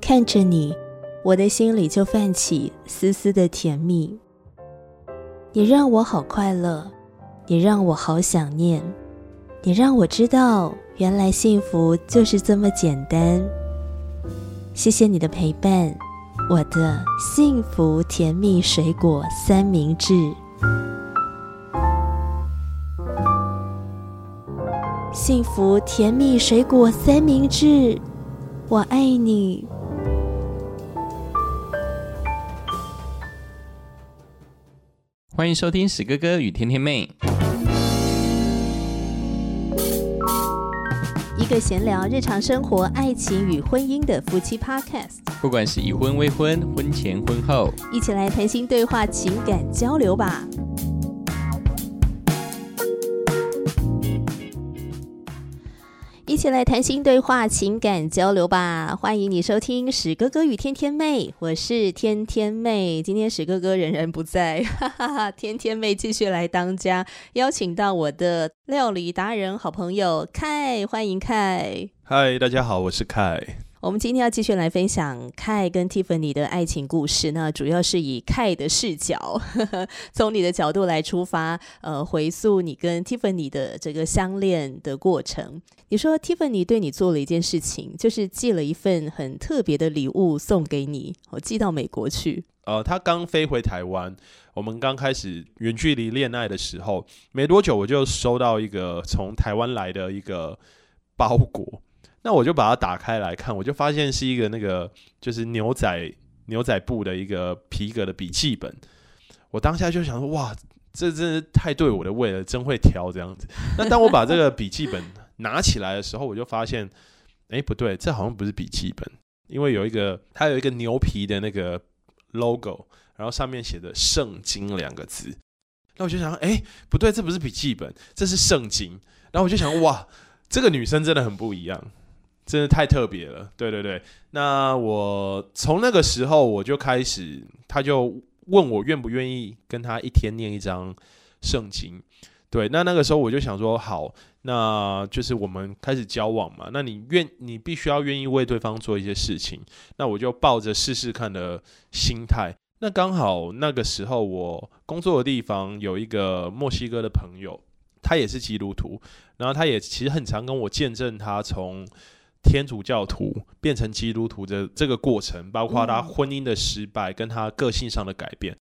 看着你，我的心里就泛起丝丝的甜蜜。你让我好快乐，你让我好想念，你让我知道，原来幸福就是这么简单。谢谢你的陪伴，我的幸福甜蜜水果三明治。幸福甜蜜水果三明治，我爱你。欢迎收听史哥哥与甜甜妹，一个闲聊日常生活、爱情与婚姻的夫妻 Podcast。不管是已婚、未婚、婚前、婚后，一起来谈心对话、情感交流吧。起来谈心对话、情感交流吧！欢迎你收听史哥哥与天天妹，我是天天妹。今天史哥哥仍然不在，哈哈哈！天天妹继续来当家，邀请到我的料理达人好朋友凯，欢迎凯。嗨，大家好，我是凯。我们今天要继续来分享凯跟 Tiffany 的爱情故事，那主要是以凯的视角，从你的角度来出发，呃，回溯你跟 Tiffany 的这个相恋的过程。你说 Tiffany 对你做了一件事情，就是寄了一份很特别的礼物送给你，我寄到美国去。呃，他刚飞回台湾，我们刚开始远距离恋爱的时候，没多久我就收到一个从台湾来的一个包裹。那我就把它打开来看，我就发现是一个那个就是牛仔牛仔布的一个皮革的笔记本。我当下就想说，哇，这真是太对我的胃了，真会挑这样子。那当我把这个笔记本拿起来的时候，我就发现，哎，不对，这好像不是笔记本，因为有一个它有一个牛皮的那个 logo，然后上面写的“圣经”两个字。那我就想，哎，不对，这不是笔记本，这是圣经。然后我就想，哇，这个女生真的很不一样。真的太特别了，对对对。那我从那个时候我就开始，他就问我愿不愿意跟他一天念一张圣经。对，那那个时候我就想说，好，那就是我们开始交往嘛。那你愿，你必须要愿意为对方做一些事情。那我就抱着试试看的心态。那刚好那个时候我工作的地方有一个墨西哥的朋友，他也是基督徒，然后他也其实很常跟我见证他从。天主教徒变成基督徒的这个过程，包括他婚姻的失败，跟他个性上的改变，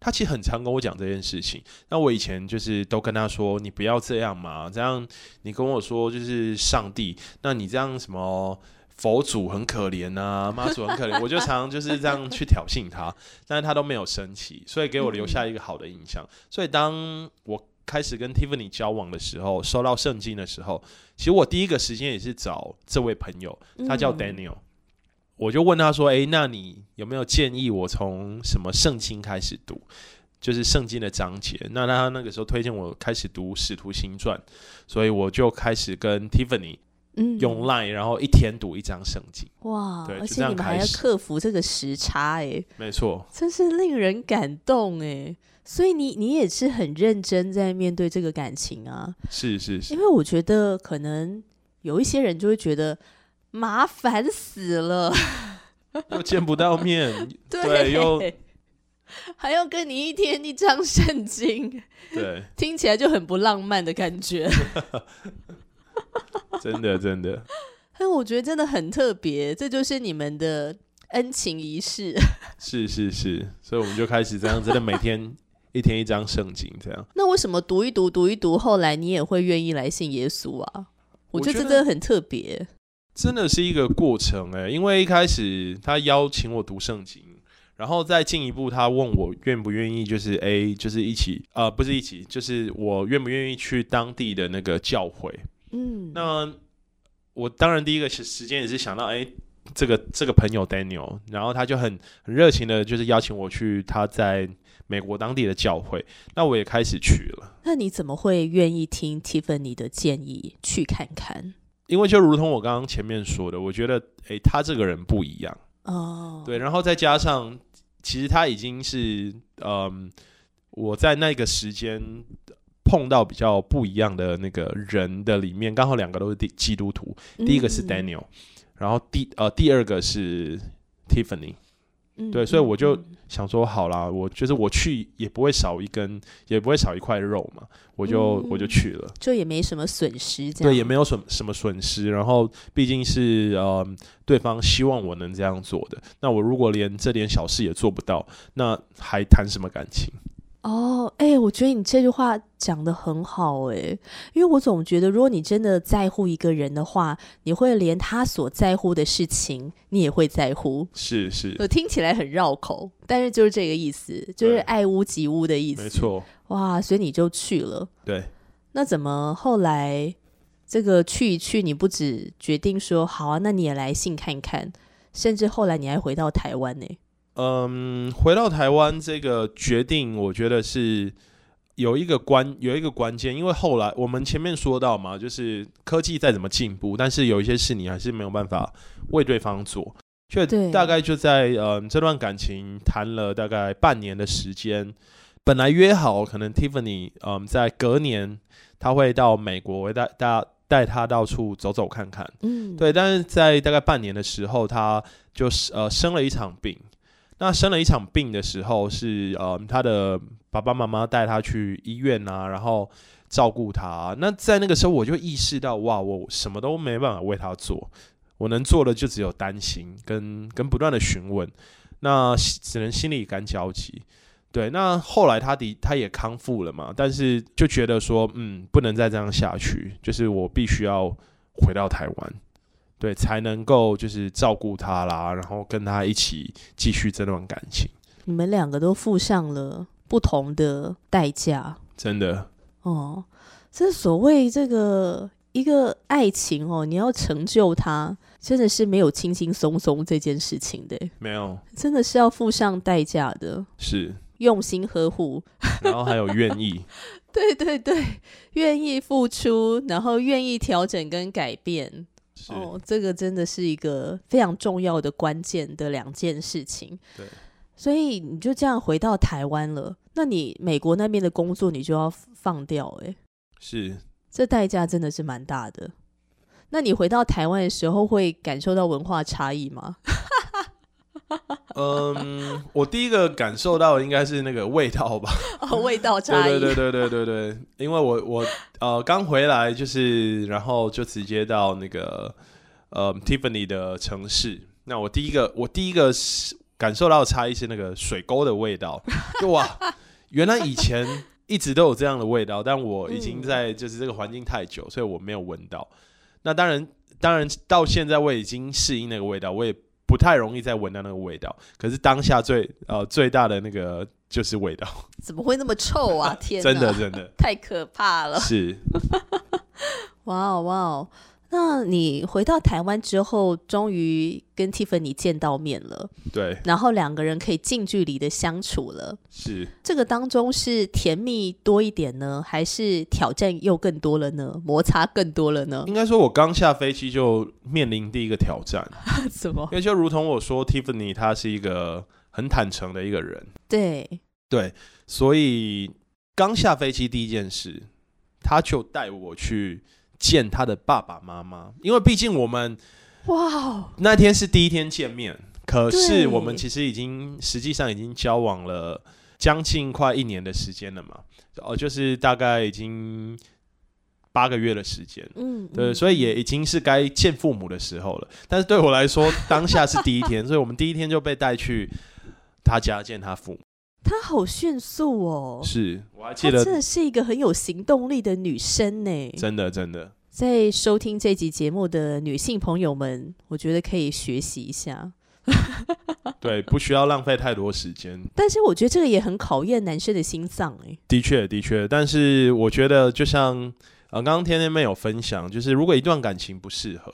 他其实很常跟我讲这件事情。那我以前就是都跟他说：“你不要这样嘛，这样你跟我说就是上帝，那你这样什么佛祖很可怜啊，妈祖很可怜。”我就常常就是这样去挑衅他，但是他都没有生气，所以给我留下一个好的印象。所以当我。开始跟 Tiffany 交往的时候，收到圣经的时候，其实我第一个时间也是找这位朋友，他叫 Daniel，我就问他说：“哎，那你有没有建议我从什么圣经开始读？就是圣经的章节？”那他那个时候推荐我开始读《使徒行传》，所以我就开始跟 Tiffany 用 Line，然后一天读一张圣经。哇！对，而且你们还要克服这个时差，哎，没错，真是令人感动，哎。所以你你也是很认真在面对这个感情啊？是是是，因为我觉得可能有一些人就会觉得麻烦死了，又见不到面，对，又还要跟你一天一张圣经，对，听起来就很不浪漫的感觉。真的真的，但我觉得真的很特别，这就是你们的恩情仪式。是是是，所以我们就开始这样，真的每天。一天一张圣经，这样。那为什么读一读读一读，后来你也会愿意来信耶稣啊？我觉得这真的很特别，真的是一个过程哎。因为一开始他邀请我读圣经，然后再进一步，他问我愿不愿意，就是 A，就是一起，呃，不是一起，就是我愿不愿意去当地的那个教会。嗯，那我当然第一个时时间也是想到，哎，这个这个朋友 Daniel，然后他就很很热情的，就是邀请我去他在。美国当地的教会，那我也开始去了。那你怎么会愿意听 Tiffany 的建议去看看？因为就如同我刚刚前面说的，我觉得，诶，他这个人不一样哦。对，然后再加上，其实他已经是，嗯，我在那个时间碰到比较不一样的那个人的里面，刚好两个都是基基督徒，第一个是嗯 Daniel，、然后第呃第二个是 Tiffany。嗯对所以我就嗯想说，好啦，我就是我去也不会少一根，也不会少一块肉嘛，我就、嗯我就去了。就也没什么损失，这样对，也没有什么什么损失。然后毕竟是呃对方希望我能这样做的，那我如果连这点小事也做不到，那还谈什么感情？哦，哎、我觉得你这句话讲的很好、哎，因为我总觉得，如果你真的在乎一个人的话，你会连他所在乎的事情，你也会在乎。是是，我听起来很绕口，但是就是这个意思，就是爱屋及乌的意思。没，错，哇，所以你就去了。对。那怎么后来这个去一去，你不止决定说好啊，那你也来信看看，甚至后来你还回到台湾呢、嗯，回到台湾这个决定，我觉得是有一个关有一个关键，因为后来我们前面说到嘛，就是科技再怎么进步，但是有一些事你还是没有办法为对方做。就对大概就在嗯这段感情谈了大概半年的时间，本来约好可能 Tiffany 嗯在隔年他会到美国，会带带带他到处走走看看。嗯，对，但是在大概半年的时候，他就是呃生了一场病。那生了一场病的时候是，呃他的爸爸妈妈带他去医院啊，然后照顾他。那在那个时候，我就意识到，哇，我什么都没办法为他做，我能做的就只有担心跟跟不断的询问，那只能心里感焦急。对，那后来他的他也康复了嘛，但是就觉得说，嗯，不能再这样下去，就是我必须要回到台湾，对，才能够就是照顾他啦，然后跟他一起继续这段感情。你们两个都付上了不同的代价真的，哦。这所谓这个一个爱情哦，你要成就它，真的是没有轻轻松松这件事情的，没有真的是要付上代价的，是，用心呵护。然后还有愿意，对对对，愿意付出，然后愿意调整跟改变。是、哦，这个真的是一个非常重要的关键的两件事情。对，所以你就这样回到台湾了，那你美国那边的工作你就要放掉、欸，是。这代价真的是蛮大的。那你回到台湾的时候，会感受到文化差异吗？嗯，我第一个感受到的应该是那个味道吧。哦，味道差异。对对对对对对对，因为我我呃刚回来，就是然后就直接到那个呃 Tiffany 的城市。那我第一个我第一个是感受到的差异是那个水沟的味道，就哇，原来以前一直都有这样的味道，但我已经嗯在就是这个环境太久，所以我没有闻到。那当然当然到现在我已经适应那个味道，我也不太容易再闻到那个味道。可是当下最呃最大的那个就是味道，怎么会那么臭啊？天哪，真的真的。太可怕了！是，哇 哦哇哦！那你回到台湾之后，终于跟 Tiffany 见到面了，对，然后两个人可以近距离的相处了。是。这个当中是甜蜜多一点呢，还是挑战又更多了呢？摩擦更多了呢？应该说，我刚下飞机就面临第一个挑战，什么因？为就如同我说，Tiffany 她是一个很坦诚的一个人，对，对，所以刚下飞机第一件事，他就带我去见他的爸爸妈妈，因为毕竟我们哇哦，那天是第一天见面，可是我们其实已经实际上已经交往了将近快一年的时间了嘛，哦，就是大概已经八个月的时间。嗯，对，嗯所以也已经是该见父母的时候了。但是对我来说，当下是第一天，所以我们第一天就被带去他家见他父母。她好迅速哦，是我还记得真，的是一个很有行动力的女生呢。真的真的在收听这集节目的女性朋友们，我觉得可以学习一下。对，不需要浪费太多时间。但是我觉得这个也很考验男生的心脏哎。的确，的确，但是我觉得就像呃，刚刚天天妹有分享，就是如果一段感情不适合，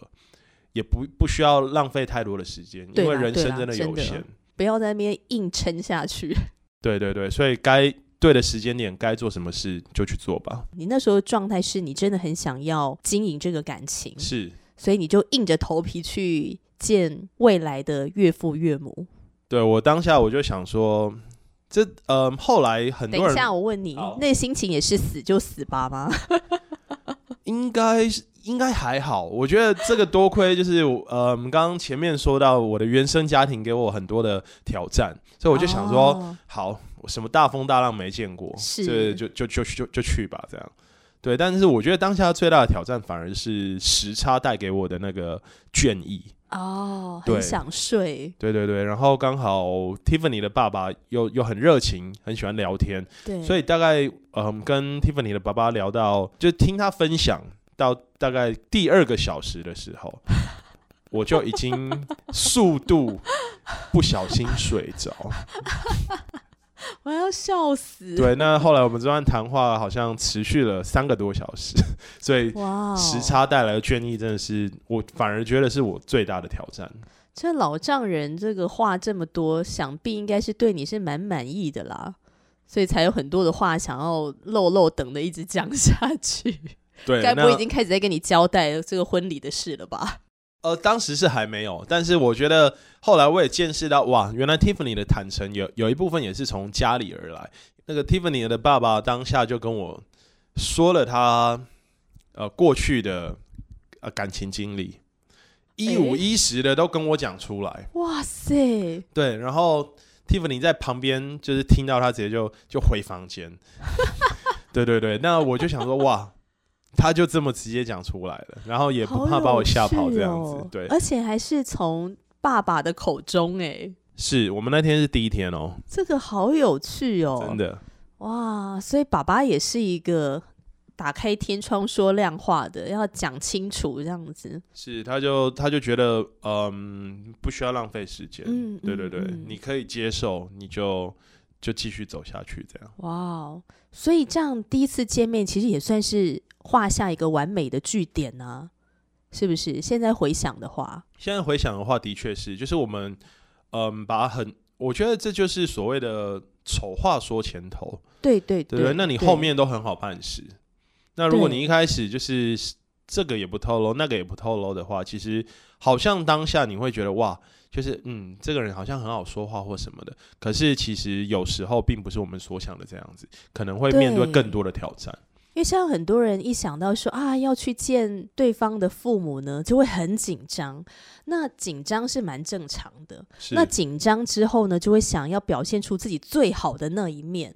也不不需要浪费太多的时间，因为人生真的有限。不要在那边硬撑下去。对对对，所以该对的时间点该做什么事就去做吧。你那时候的状态是你真的很想要经营这个感情，是，所以你就硬着头皮去见未来的岳父岳母。对我当下我就想说，这呃，后来很多人等一下，我问你，那心情也是死就死吧吗？应该是应该还好，我觉得这个多亏就是呃，我们刚刚前面说到我的原生家庭给我很多的挑战，所以我就想说，哦好，什么大风大浪没见过，是这就就就就就去吧，这样。对，但是我觉得当下最大的挑战反而是时差带给我的那个倦意。哦，很想睡，对对对，然后刚好 Tiffany 的爸爸又又很热情，很喜欢聊天，对，所以大概嗯跟 Tiffany 的爸爸聊到，就听他分享到大概第二个小时的时候，我就已经速度不小心睡着。我要笑死。，对，那后来我们这段谈话好像持续了三个多小时，所以时差带来的倦意真的是我反而觉得是我最大的挑战。这老丈人这个话这么多，想必应该是对你是蛮满意的啦，所以才有很多的话想要漏漏等的一直讲下去。对，该不会已经开始在跟你交代这个婚礼的事了吧？呃，当时是还没有，但是我觉得后来我也见识到，哇，原来 Tiffany 的坦诚有有一部分也是从家里而来。那个 Tiffany 的爸爸当下就跟我说了他呃过去的呃感情经历，一五一十的都跟我讲出来。哇塞，对，然后 Tiffany 在旁边就是听到他直接就就回房间。对对对，那我就想说，哇，他就这么直接讲出来了，然后也不怕把我吓跑这样子。对，而且还是从爸爸的口中，哎，是我们那天是第一天哦，这个好有趣哦，真的哇！所以爸爸也是一个打开天窗说亮话的，要讲清楚这样子。是，他就他就觉得，嗯，不需要浪费时间。嗯对对对，你可以接受，你就就继续走下去，这样。哇哦！所以这样第一次见面，其实也算是画下一个完美的句点呢、是不是？现在回想的话，现在回想的话，的确是，就是我们，嗯，把很，我觉得这就是所谓的丑话说前头，对对对对？那你后面都很好办事。那如果你一开始就是这个也不透露，那个也不透露的话，其实好像当下你会觉得哇，就是嗯，这个人好像很好说话或什么的。可是其实有时候并不是我们所想的这样子，可能会面对对更多的挑战。因为像很多人一想到说啊要去见对方的父母呢，就会很紧张。那紧张是蛮正常的。那紧张之后呢，就会想要表现出自己最好的那一面。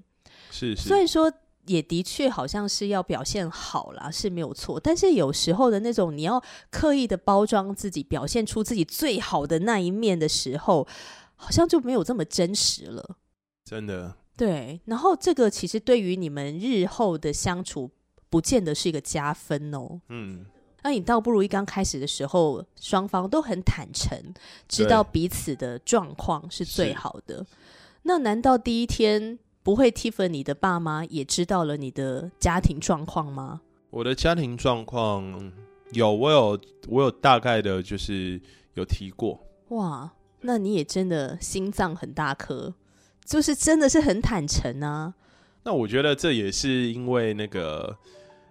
是是虽然说也的确好像是要表现好啦，是没有错。但是有时候的那种你要刻意的包装自己，表现出自己最好的那一面的时候，好像就没有这么真实了。真的对，然后这个其实对于你们日后的相处，不见得是一个加分哦。嗯。那你倒不如一刚开始的时候，双方都很坦诚，知道彼此的状况是最好的。那难道第一天不会 Tiffany 的爸妈也知道了你的家庭状况吗？我的家庭状况有，我有我有大概的，就是有提过。哇，那你也真的心脏很大颗，就是真的是很坦诚啊。那我觉得这也是因为那个，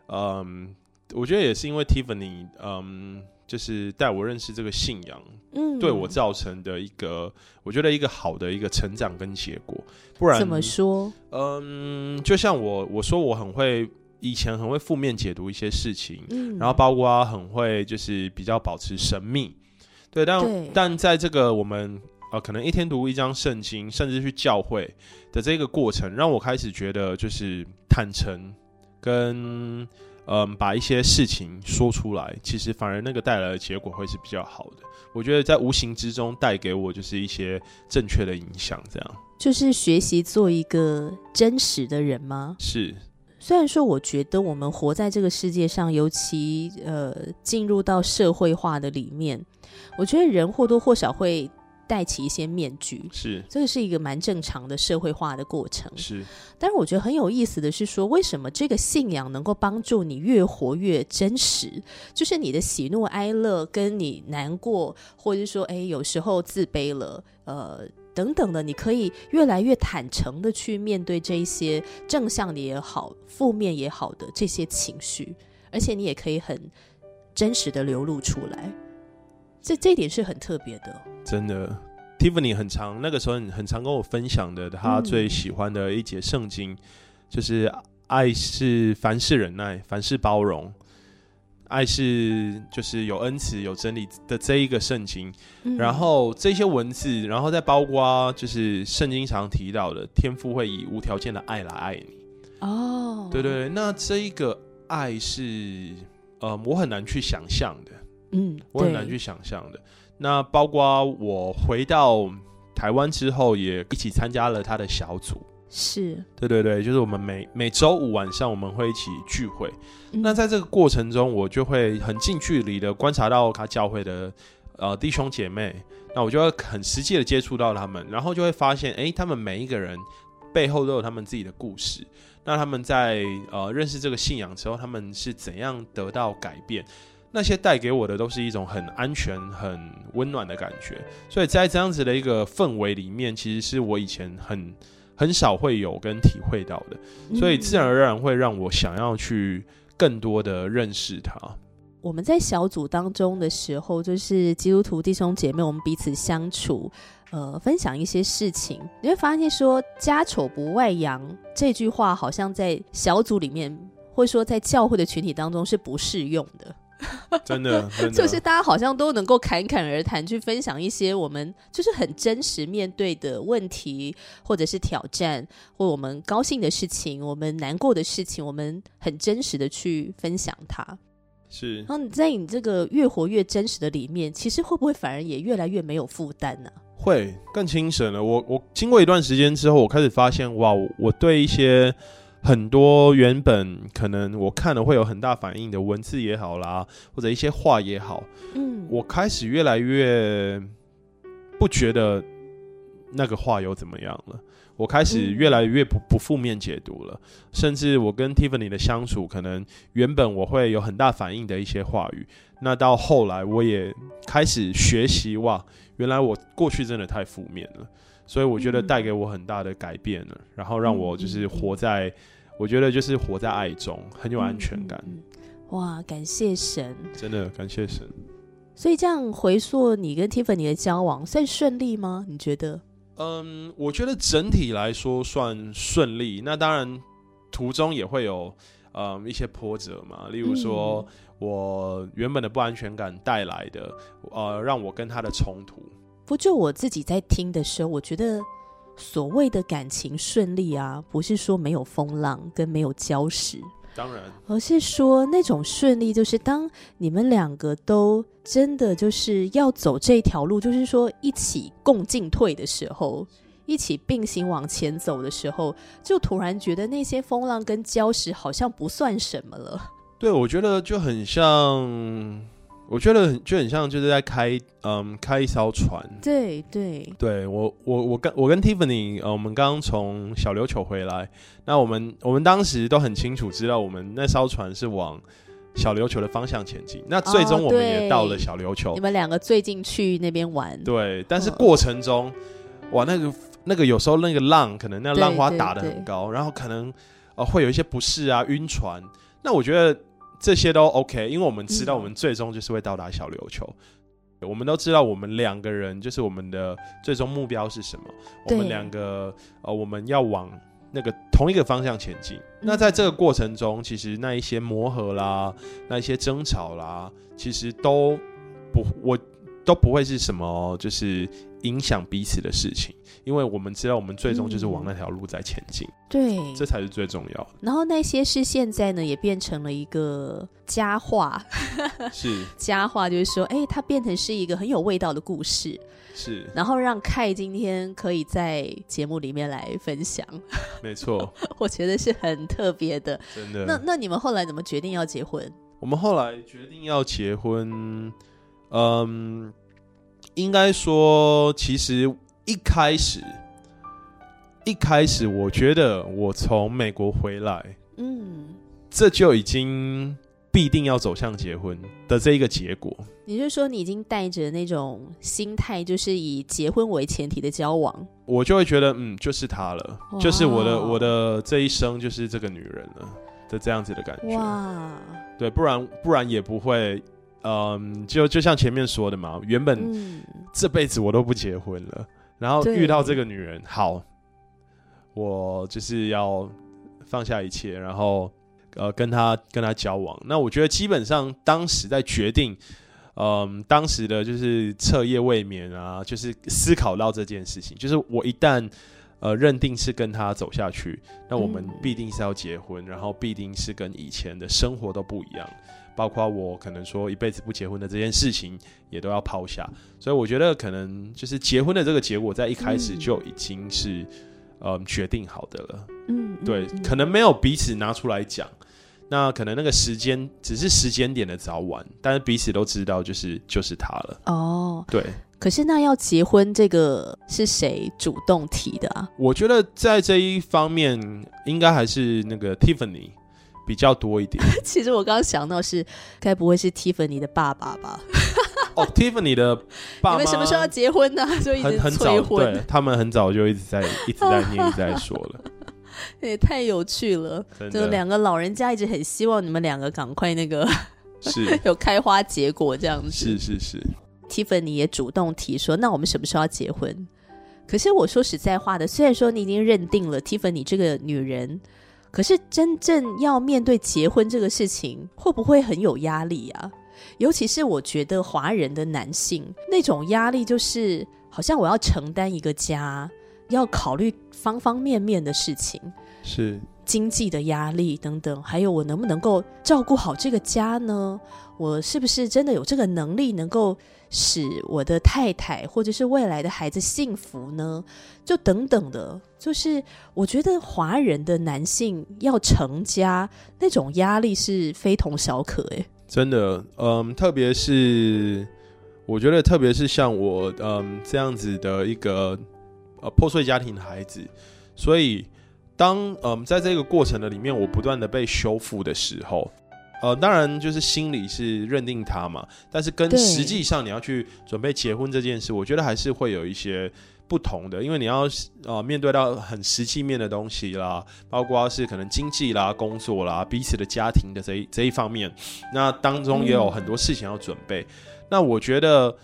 嗯，我觉得也是因为 Tiffany，嗯，就是带我认识这个信仰，嗯，对我造成的一个，我觉得一个好的一个成长跟结果。不然怎么说？嗯，就像我我说我很会以前很会负面解读一些事情，嗯，然后包括很会就是比较保持神秘，对，但对但在这个我们呃可能一天读一张圣经，甚至去教会的这个过程，让我开始觉得就是坦诚跟嗯把一些事情说出来，其实反而那个带来的结果会是比较好的。我觉得在无形之中带给我就是一些正确的影响，这样就是学习做一个真实的人吗？是虽然说，我觉得我们活在这个世界上，尤其呃进入到社会化的里面，我觉得人或多或少会戴起一些面具，是这个是一个蛮正常的社会化的过程。是但是我觉得很有意思的是说，为什么这个信仰能够帮助你越活越真实？就是你的喜怒哀乐，跟你难过，或者是说，哎，有时候自卑了，呃。等等的，你可以越来越坦诚的去面对这一些正向的也好，负面也好的这些情绪，而且你也可以很真实的流露出来。这这一点是很特别的。真的。Tiffany 很常那个时候很常跟我分享的，他嗯最喜欢的一节圣经，就是爱是凡事忍耐，凡事包容。爱是就是有恩慈、有真理的这一个圣经，嗯然后这些文字，然后再包括就是圣经常提到的天父会以无条件的爱来爱你。哦，对对对，那这一个爱是，呃，我很难去想象的，嗯，我很难去想象的。那包括我回到台湾之后，也一起参加了他的小组。是，对对对，就是我们每每周五晚上我们会一起聚会。嗯那在这个过程中，我就会很近距离的观察到他教会的呃弟兄姐妹，那我就会很实际的接触到他们，然后就会发现，哎，他们每一个人背后都有他们自己的故事。那他们在呃认识这个信仰之后，他们是怎样得到改变？那些带给我的都是一种很安全、很温暖的感觉。所以在这样子的一个氛围里面，其实是我以前很很少会有跟体会到的。所以自然嗯而然会让我想要去更多的认识他。我们在小组当中的时候，就是基督徒弟兄姐妹，我们彼此相处，呃，分享一些事情，你会发现说“家丑不外扬”这句话，好像在小组里面，或者说在教会的群体当中是不适用的。真的，真的，就是大家好像都能够侃侃而谈，去分享一些我们就是很真实面对的问题，或者是挑战，或我们高兴的事情，我们难过的事情，我们很真实的去分享它。是然后你在你这个越活越真实的里面，其实会不会反而也越来越没有负担呢？会更精神了。我我经过一段时间之后，我开始发现，哇，我我对一些很多原本可能我看了会有很大反应的文字也好啦，或者一些话也好，嗯，我开始越来越不觉得那个话有怎么样了。我开始嗯。越来越不不负面解读了，甚至我跟 Tiffany 的相处，可能原本我会有很大反应的一些话语，那到后来我也开始学习，哇，原来我过去真的太负面了，所以我觉得嗯带给我很大的改变了，然后让我就是活在，我觉得就是活在爱中，很有安全感，哇，感谢神！真的感谢神。所以这样回溯你跟 Tiffany 的交往，算顺利吗？你觉得？嗯，我觉得整体来说算顺利。那当然，途中也会有嗯一些波折嘛，例如说、我原本的不安全感带来的，呃，让我跟他的冲突。不就我自己在听的时候，我觉得所谓的感情顺利啊，不是说没有风浪跟没有礁石，当然，而是说那种顺利，就是当你们两个都真的就是要走这条路，就是说一起共进退的时候，一起并行往前走的时候，就突然觉得那些风浪跟礁石好像不算什么了。对我觉得就很像，我觉得很就很像就是在开嗯开一艘船。对对，对我，我我跟我跟 Tiffany，呃，我们刚刚从小琉球回来，那我们我们当时都很清楚知道，我们那艘船是往小琉球的方向前进。那最终哦我们也到了小琉球你，们两个最近去那边玩，对，但是嗯过程中，哇，那个那个有时候那个浪可能那浪花打的很高，然后可能呃会有一些不适啊，晕船。那我觉得这些都 OK，因为我们知道嗯我们最终就是会到达小琉球。我们都知道，我们两个人就是我们的最终目标是什么。我们对两个呃，我们要往那个同一个方向前进。嗯那在这个过程中，其实那一些磨合啦，那一些争吵啦，其实都不，我都不会是什么就是影响彼此的事情，因为我们知道我们最终就是往那条路在前进，对，这才是最重要的。然后那些是现在呢也变成了一个佳话，是佳话就是说，哎，它变成是一个很有味道的故事，是，然后让凯今天可以在节目里面来分享，没错，我觉得是很特别的。真的。那那你们后来怎么决定要结婚？我们后来决定要结婚，嗯，应该说，其实一开始，一开始我觉得我从美国回来，嗯，这就已经必定要走向结婚的这一个结果。你是说你已经带着那种心态，就是以结婚为前提的交往？我就会觉得，嗯，就是她了，就是我的我的这一生就是这个女人了的这样子的感觉。哇，对，不然不然也不会嗯，就就像前面说的嘛，原本嗯，这辈子我都不结婚了，然后遇到这个女人，好，我就是要放下一切，然后呃跟她跟她交往。那我觉得基本上当时在决定，嗯，当时的就是彻夜未眠啊，就是思考到这件事情，就是我一旦呃认定是跟她走下去，那我们嗯必定是要结婚，然后必定是跟以前的生活都不一样。包括我可能说一辈子不结婚的这件事情，也都要抛下。所以我觉得可能就是结婚的这个结果，在一开始嗯就已经是呃决定好的了。嗯，对，嗯可能没有彼此拿出来讲，那可能那个时间只是时间点的早晚，但是彼此都知道就是就是他了。哦，对，可是那要结婚这个是谁主动提的啊？我觉得在这一方面，应该还是那个 Tiffany 比较多一点。其实我刚刚想到是，该不会是 Tiffany 的爸爸吧？哦，Tiffany 的爸妈你们什么时候要结婚呢、就一直很很早，对，他们很早就一直在一直在 念，一直在说了，也太有趣了。就两个老人家一直很希望你们两个赶快那个是有开花结果这样子。是是是，Tiffany 也主动提说，那我们什么时候要结婚？可是我说实在话的，虽然说你已经认定了 Tiffany 这个女人，可是真正要面对结婚这个事情，会不会很有压力啊？尤其是我觉得华人的男性那种压力，就是好像我要承担一个家，要考虑方方面面的事情。是经济的压力等等，还有我能不能够照顾好这个家呢？我是不是真的有这个能力，能够使我的太太或者是未来的孩子幸福呢？就等等的，就是我觉得华人的男性要成家那种压力是非同小可诶。真的，嗯，特别是我觉得，特别是像我，嗯，这样子的一个呃破碎家庭的孩子，所以当嗯在这个过程的里面，我不断的被修复的时候，呃，当然就是心里是认定他嘛，但是跟实际上你要去准备结婚这件事，我觉得还是会有一些。不同的，因为你要呃面对到很实际面的东西啦，包括是可能经济啦、工作啦、彼此的家庭的这一这一方面，那当中也有很多事情要准备。那我觉得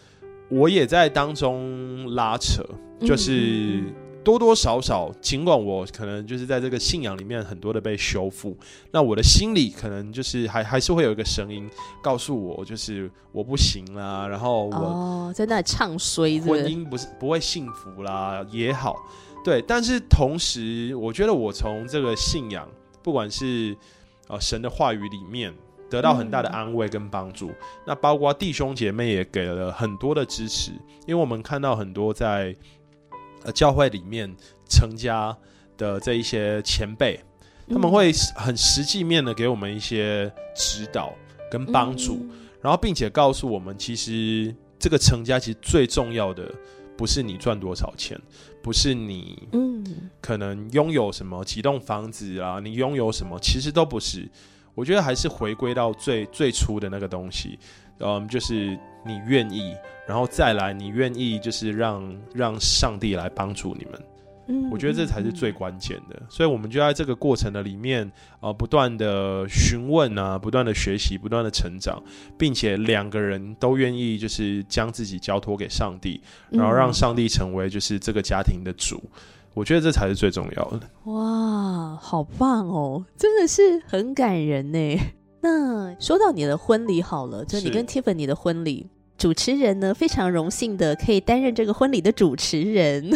我也在当中拉扯，就是嗯嗯多多少少，尽管我可能就是在这个信仰里面很多的被修复，那我的心里可能就是还还是会有一个声音告诉我，就是我不行啦，然后我。哦，在那里唱衰婚姻不是不会幸福啦，也好，对。但是同时，我觉得我从这个信仰，不管是呃神的话语里面，得到很大的嗯安慰跟帮助。那包括弟兄姐妹也给了很多的支持，因为我们看到很多在呃教会里面成家的这一些前辈，他们嗯会很实际面的给我们一些指导跟帮助。嗯然后并且告诉我们，其实这个成家其实最重要的不是你赚多少钱，不是你嗯可能拥有什么几栋房子啊，你拥有什么，其实都不是。我觉得还是回归到最最初的那个东西，嗯，就是你愿意，然后再来你愿意，就是让让上帝来帮助你们。嗯我觉得这才是最关键的，所以我们就在这个过程的里面，呃，不断的询问啊，不断的学习，不断的成长，并且两个人都愿意就是将自己交托给上帝，然后让嗯上帝成为就是这个家庭的主。我觉得这才是最重要的。哇，好棒哦，真的是很感人呢。那说到你的婚礼好了，就你跟 Tiffany 的婚礼，主持人呢非常荣幸的可以担任这个婚礼的主持人，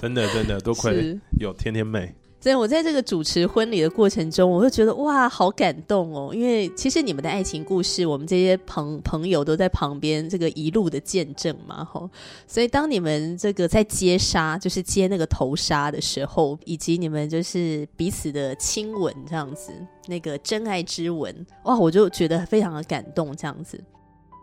真 的真的，多亏。有天天妹。所以我在这个主持婚礼的过程中，我会觉得哇，好感动哦！因为其实你们的爱情故事，我们这些朋朋友都在旁边这个一路的见证嘛，吼。所以当你们这个在接纱，就是接那个头纱的时候，以及你们就是彼此的亲吻这样子，那个真爱之吻，哇，我就觉得非常的感动这样子。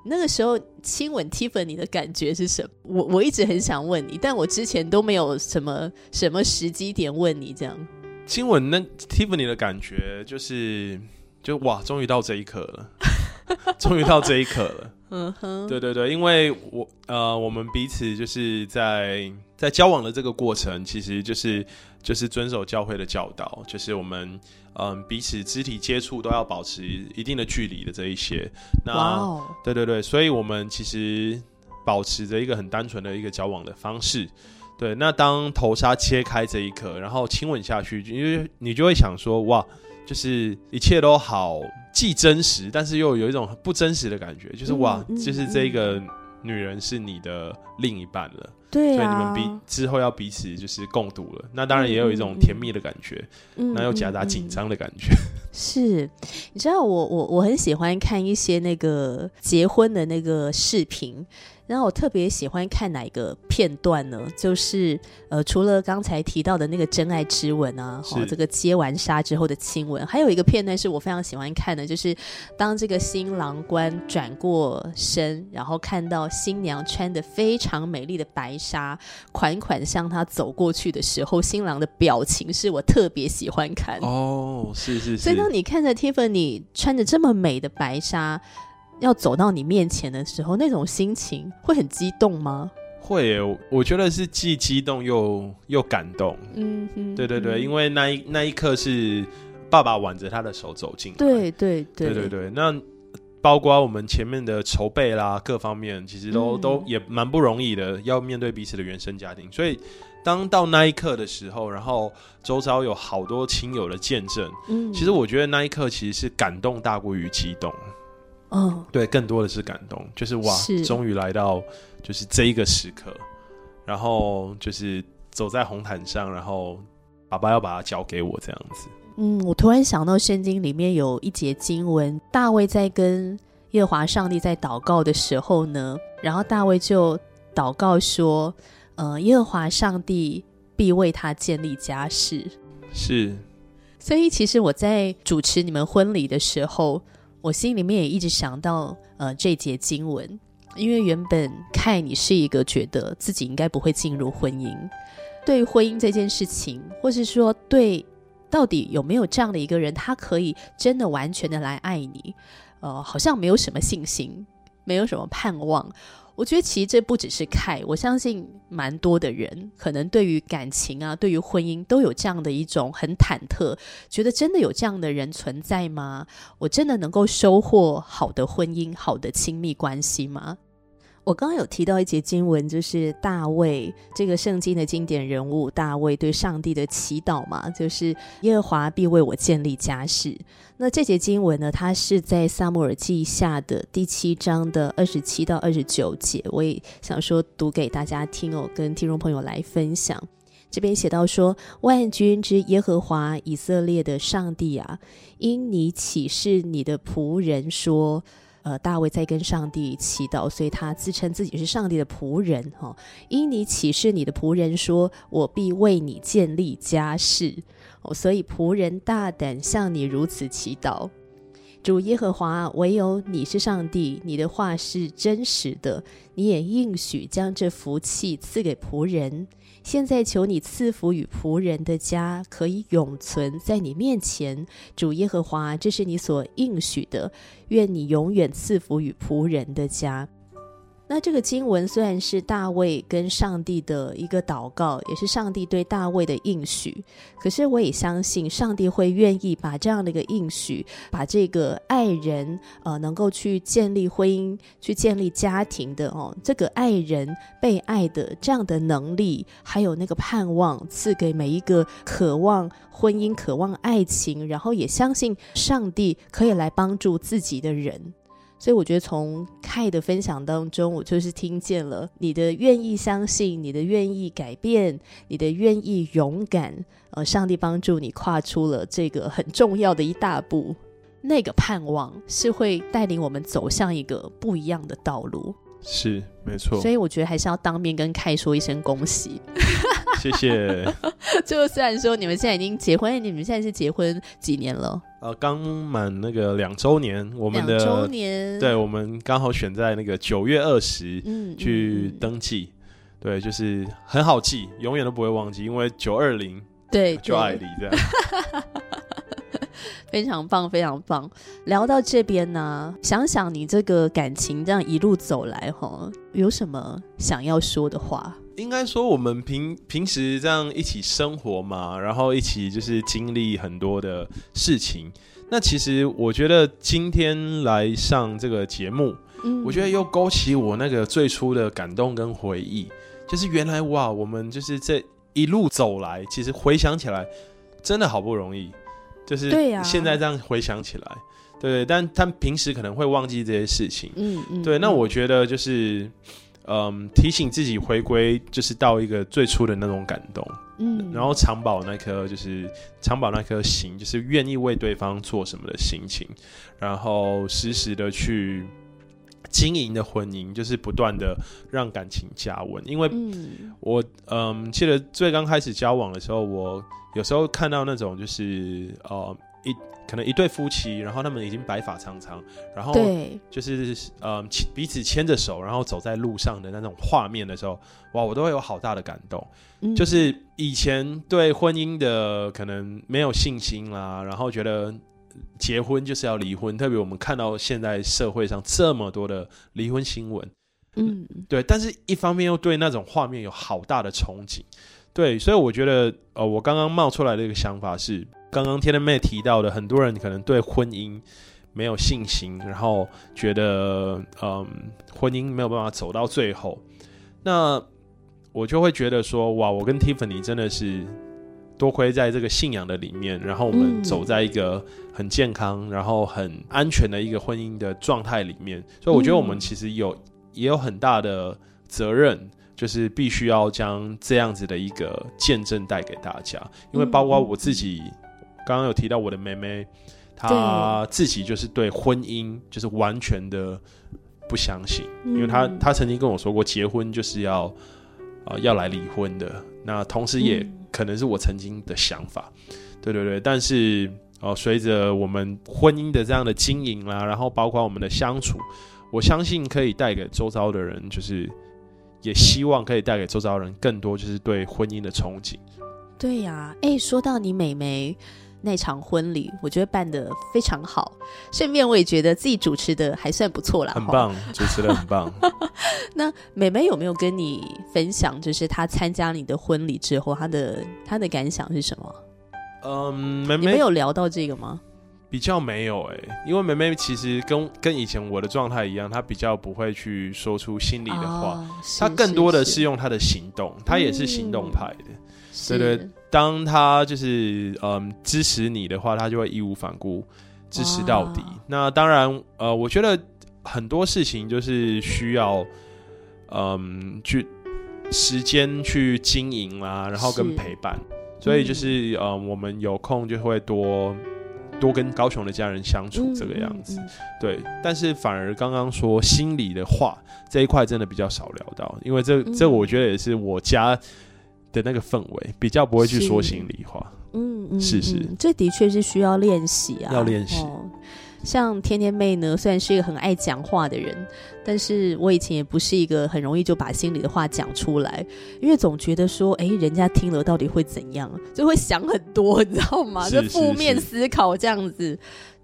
那个时候亲吻 Tiffany 的感觉是什么？我我一直很想问你，但我之前都没有什么什么时机点问你这样。亲吻那 Tiffany 的感觉就是，就哇，终于到这一刻了。终于到这一刻了。嗯哼，对对对，因为我呃，我们彼此就是在在交往的这个过程，其实就是就是遵守教会的教导，就是我们嗯彼此肢体接触都要保持一定的距离的这一些。哇那哦，对对对，所以我们其实保持着一个很单纯的一个交往的方式。对，那当头纱切开这一刻，然后亲吻下去，因为你就会想说，哇，就是一切都好，既真实，但是又有一种不真实的感觉，就是哇，就是这个女人是你的另一半了，对所以你们啊，彼之后要彼此就是共度了。那当然也有一种甜蜜的感觉，嗯那又夹杂嗯紧张的感觉。是，你知道我我我很喜欢看一些那个结婚的那个视频，然后我特别喜欢看哪一个片段呢？就是呃，除了刚才提到的那个真爱之吻啊，哦，这个接完纱之后的亲吻，还有一个片段是我非常喜欢看的，就是当这个新郎官转过身，然后看到新娘穿的非常美丽的白纱，款款向他走过去的时候，新郎的表情是我特别喜欢看。哦，是是所以当你看着 Tiffany 穿着这么美的白纱要走到你面前的时候，那种心情会很激动吗？会耶，我我觉得是既激动又又感动。嗯哼，对对对，因为为那一那一刻是爸爸挽着他的手走进来。对对对对对对，那包括我们前面的筹备啦，各方面其实都、嗯都也蛮不容易的，要面对彼此的原生家庭。所以当到那一刻的时候，然后周遭有好多亲友的见证，嗯其实我觉得那一刻其实是感动大过于激动。嗯对，更多的是感动，就是哇是，终于来到就是这一个时刻，然后就是走在红毯上，然后爸爸要把它交给我这样子。嗯，我突然想到圣经里面有一节经文，大卫在跟耶和华上帝在祷告的时候呢，然后大卫就祷告说：“呃，耶和华上帝必为他建立家室。”是，所以其实我在主持你们婚礼的时候，我心里面也一直想到呃这节经文，因为原本看你是一个觉得自己应该不会进入婚姻，对婚姻这件事情，或是说对到底有没有这样的一个人，他可以真的完全的来爱你，呃，好像没有什么信心，没有什么盼望。我觉得其实这不只是凯，我相信蛮多的人可能对于感情啊，对于婚姻都有这样的一种很忐忑，觉得真的有这样的人存在吗？我真的能够收获好的婚姻、好的亲密关系吗？我刚刚有提到一节经文，就是大卫这个圣经的经典人物，大卫对上帝的祈祷嘛，就是耶和华必为我建立家室。那这节经文呢，它是在撒母耳记下的第七章的二十七到二十九节，我也想说读给大家听哦，跟听众朋友来分享。这边写到说：“万军之耶和华以色列的上帝啊，因你启示你的仆人说。”呃，大卫在跟上帝祈祷，所以他自称自己是上帝的仆人哈、哦。因你启示你的仆人说：“我必为你建立家室。”哦，所以仆人大胆向你如此祈祷。主耶和华，唯有你是上帝，你的话是真实的，你也应许将这福气赐给仆人。现在求你赐福与仆人的家，可以永存在你面前。主耶和华，这是你所应许的，愿你永远赐福与仆人的家。那这个经文虽然是大卫跟上帝的一个祷告，也是上帝对大卫的应许，可是我也相信上帝会愿意把这样的一个应许，把这个爱人呃能够去建立婚姻、去建立家庭的哦，这个爱人被爱的这样的能力，还有那个盼望，赐给每一个渴望婚姻、渴望爱情，然后也相信上帝可以来帮助自己的人。所以我觉得从凯的分享当中，我就是听见了你的愿意相信，你的愿意改变，你的愿意勇敢。呃，上帝帮助你跨出了这个很重要的一大步，那个盼望是会带领我们走向一个不一样的道路。是没错所，以我觉得还是要当面跟凯说一声恭喜。谢谢。就虽然说你们现在已经结婚，你们现在是结婚几年了？呃，刚满那个两周年，我们两周年。对，我们刚好选在那个九月二十嗯，去嗯嗯登记。对，就是很好记，永远都不会忘记，因为九二零对，就爱对你这样。非常棒，非常棒。聊到这边呢，想想你这个感情这样一路走来，哈，有什么想要说的话？应该说，我们平平时这样一起生活嘛，然后一起就是经历很多的事情。那其实我觉得今天来上这个节目，嗯，我觉得又勾起我那个最初的感动跟回忆，就是原来哇，我们就是这一路走来，其实回想起来真的好不容易，就是现在这样回想起来，对，但他平时可能会忘记这些事情，嗯嗯，对，那我觉得就是。嗯，提醒自己回归，就是到一个最初的那种感动，嗯，然后长保那颗就是长保那颗心，就是愿意为对方做什么的心情，然后时时的去经营的婚姻，就是不断的让感情加温。因为，我嗯记得最刚开始交往的时候，我有时候看到那种就是呃一。可能一对夫妻，然后他们已经白发苍苍，然后就是呃彼此牵着手，然后走在路上的那种画面的时候，哇，我都会有好大的感动。就是以前对婚姻的可能没有信心啦，然后觉得结婚就是要离婚，特别我们看到现在社会上这么多的离婚新闻，嗯，对，但是一方面又对那种画面有好大的憧憬，对，所以我觉得呃，我刚刚冒出来的一个想法是。刚刚天天妹提到的，很多人可能对婚姻没有信心，然后觉得嗯，婚姻没有办法走到最后。那我就会觉得说，哇，我跟 Tiffany 真的是多亏在这个信仰的里面，然后我们走在一个很健康、然后很安全的一个婚姻的状态里面。所以我觉得我们其实有也有很大的责任。就是必须要将这样子的一个见证带给大家，因为包括我自己。刚刚有提到我的妹妹，她自己就是对婚姻就是完全的不相信，因为她她曾经跟我说过，结婚就是要啊要来离婚的。那同时也可能是我曾经的想法，对对对。但是哦，随着我们婚姻的这样的经营啦，然后包括我们的相处，我相信可以带给周遭的人，就是也希望可以带给周遭人更多就是对婚姻的憧憬。对呀，哎，说到你美眉。那场婚礼，我觉得办的非常好。顺便我也觉得自己主持的还算不错啦，很棒，主持的很棒。那美美有没有跟你分享，就是她参加你的婚礼之后，她的她的感想是什么？嗯，美美有聊到这个吗？比较没有哎，因为美美其实跟跟以前我的状态一样，她比较不会去说出心里的话，她更多的是用她的行动，她也是行动派的。对对，当他就是嗯支持你的话，他就会义无反顾支持到底。那当然，呃，我觉得很多事情就是需要嗯去时间去经营啦，然后跟陪伴。所以就是呃，我们有空就会多多跟高雄的家人相处这个样子。对，但是反而刚刚说心里的话这一块真的比较少聊到，因为这这我觉得也是我家。的那个氛围比较不会去说心里话，嗯嗯，是是，这的确是需要练习啊，要练习。像天天妹呢，虽然是一个很爱讲话的人，但是我以前也不是一个很容易就把心里的话讲出来，因为总觉得说，哎，人家听了到底会怎样，就会想很多，你知道吗？就负面思考这样子。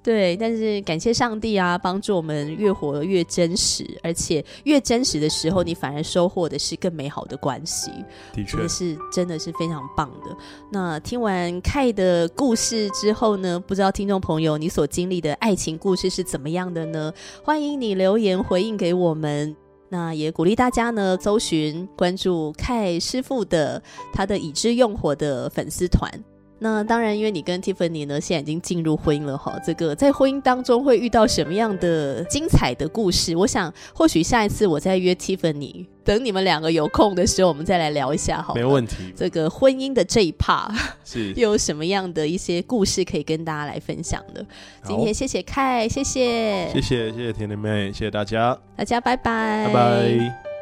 对，但是感谢上帝啊，帮助我们越活越真实，而且越真实的时候，你反而收获的是更美好的关系。的确，是真的是非常棒的。那听完凯的故事之后呢，不知道听众朋友你所经历的爱情故事是怎么样的呢？欢迎你留言回应给我们。那也鼓励大家呢，搜寻关注凯师傅的他的已知用火的粉丝团。那当然，因为你跟 Tiffany 呢，现在已经进入婚姻了哈。这个在婚姻当中会遇到什么样的精彩的故事？我想，或许下一次我再约 Tiffany，等你们两个有空的时候，我们再来聊一下哈。没问题。这个婚姻的这一 part 是又有什么样的一些故事可以跟大家来分享的？今天谢谢凯，谢谢，谢谢谢谢甜甜妹，谢谢大家，大家拜拜，拜拜。